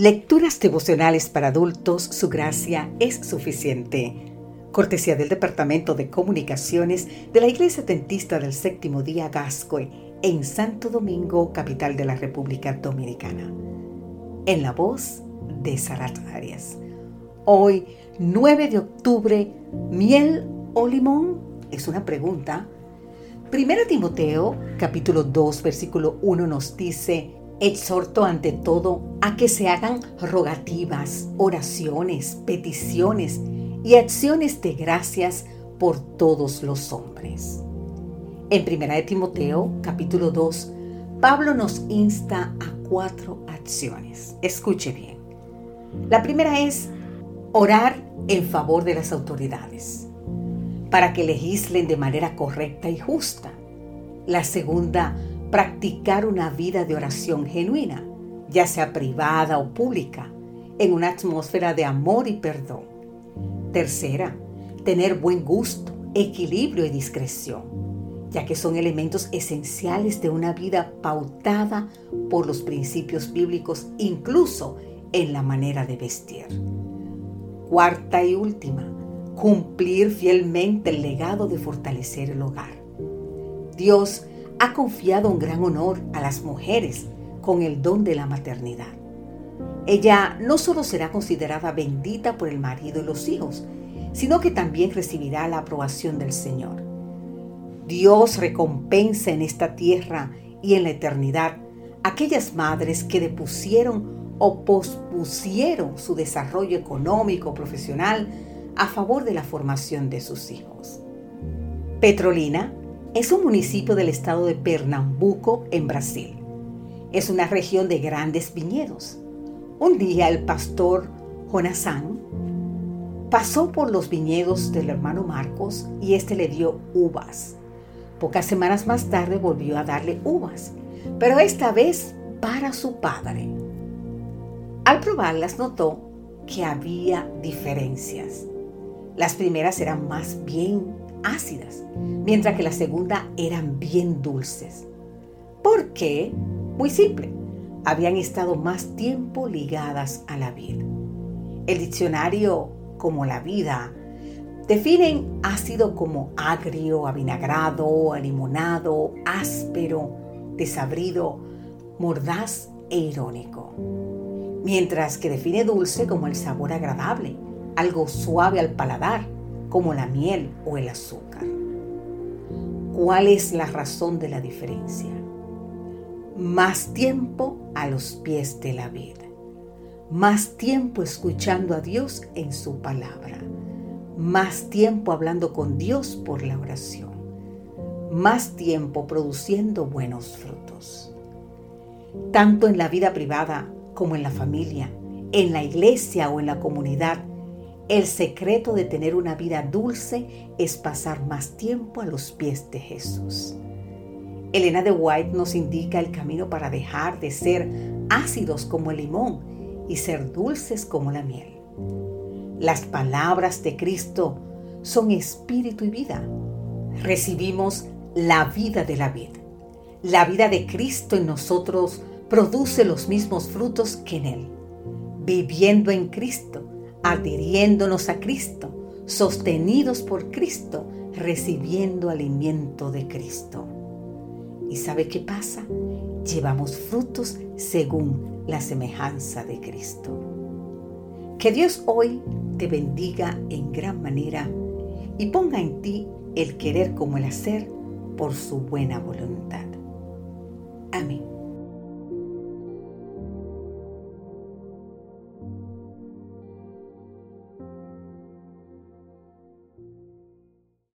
Lecturas devocionales para adultos, su gracia es suficiente. Cortesía del Departamento de Comunicaciones de la Iglesia Tentista del Séptimo Día Gascoy en Santo Domingo, capital de la República Dominicana. En la voz de Sarat Arias. Hoy, 9 de octubre, ¿miel o limón? Es una pregunta. Primera Timoteo, capítulo 2, versículo 1 nos dice, Exhorto ante todo a que se hagan rogativas, oraciones, peticiones y acciones de gracias por todos los hombres. En 1 de Timoteo, capítulo 2, Pablo nos insta a cuatro acciones. Escuche bien. La primera es orar en favor de las autoridades, para que legislen de manera correcta y justa. La segunda, practicar una vida de oración genuina, ya sea privada o pública, en una atmósfera de amor y perdón. Tercera, tener buen gusto, equilibrio y discreción, ya que son elementos esenciales de una vida pautada por los principios bíblicos, incluso en la manera de vestir. Cuarta y última, cumplir fielmente el legado de fortalecer el hogar. Dios ha confiado un gran honor a las mujeres con el don de la maternidad. Ella no solo será considerada bendita por el marido y los hijos, sino que también recibirá la aprobación del Señor. Dios recompensa en esta tierra y en la eternidad aquellas madres que depusieron o pospusieron su desarrollo económico profesional a favor de la formación de sus hijos. Petrolina es un municipio del estado de Pernambuco, en Brasil. Es una región de grandes viñedos. Un día el pastor Jonasán pasó por los viñedos del hermano Marcos y éste le dio uvas. Pocas semanas más tarde volvió a darle uvas, pero esta vez para su padre. Al probarlas notó que había diferencias. Las primeras eran más bien ácidas, mientras que la segunda eran bien dulces. ¿Por qué? Muy simple, habían estado más tiempo ligadas a la vida. El diccionario como la vida definen ácido como agrio, avinagrado, alimonado, áspero, desabrido, mordaz e irónico. Mientras que define dulce como el sabor agradable, algo suave al paladar, como la miel o el azúcar. ¿Cuál es la razón de la diferencia? Más tiempo a los pies de la vida. Más tiempo escuchando a Dios en su palabra. Más tiempo hablando con Dios por la oración. Más tiempo produciendo buenos frutos. Tanto en la vida privada como en la familia, en la iglesia o en la comunidad, el secreto de tener una vida dulce es pasar más tiempo a los pies de Jesús. Elena de White nos indica el camino para dejar de ser ácidos como el limón y ser dulces como la miel. Las palabras de Cristo son espíritu y vida. Recibimos la vida de la vida. La vida de Cristo en nosotros produce los mismos frutos que en Él. Viviendo en Cristo, adhiriéndonos a Cristo, sostenidos por Cristo, recibiendo alimento de Cristo. ¿Y sabe qué pasa? Llevamos frutos según la semejanza de Cristo. Que Dios hoy te bendiga en gran manera y ponga en ti el querer como el hacer por su buena voluntad. Amén.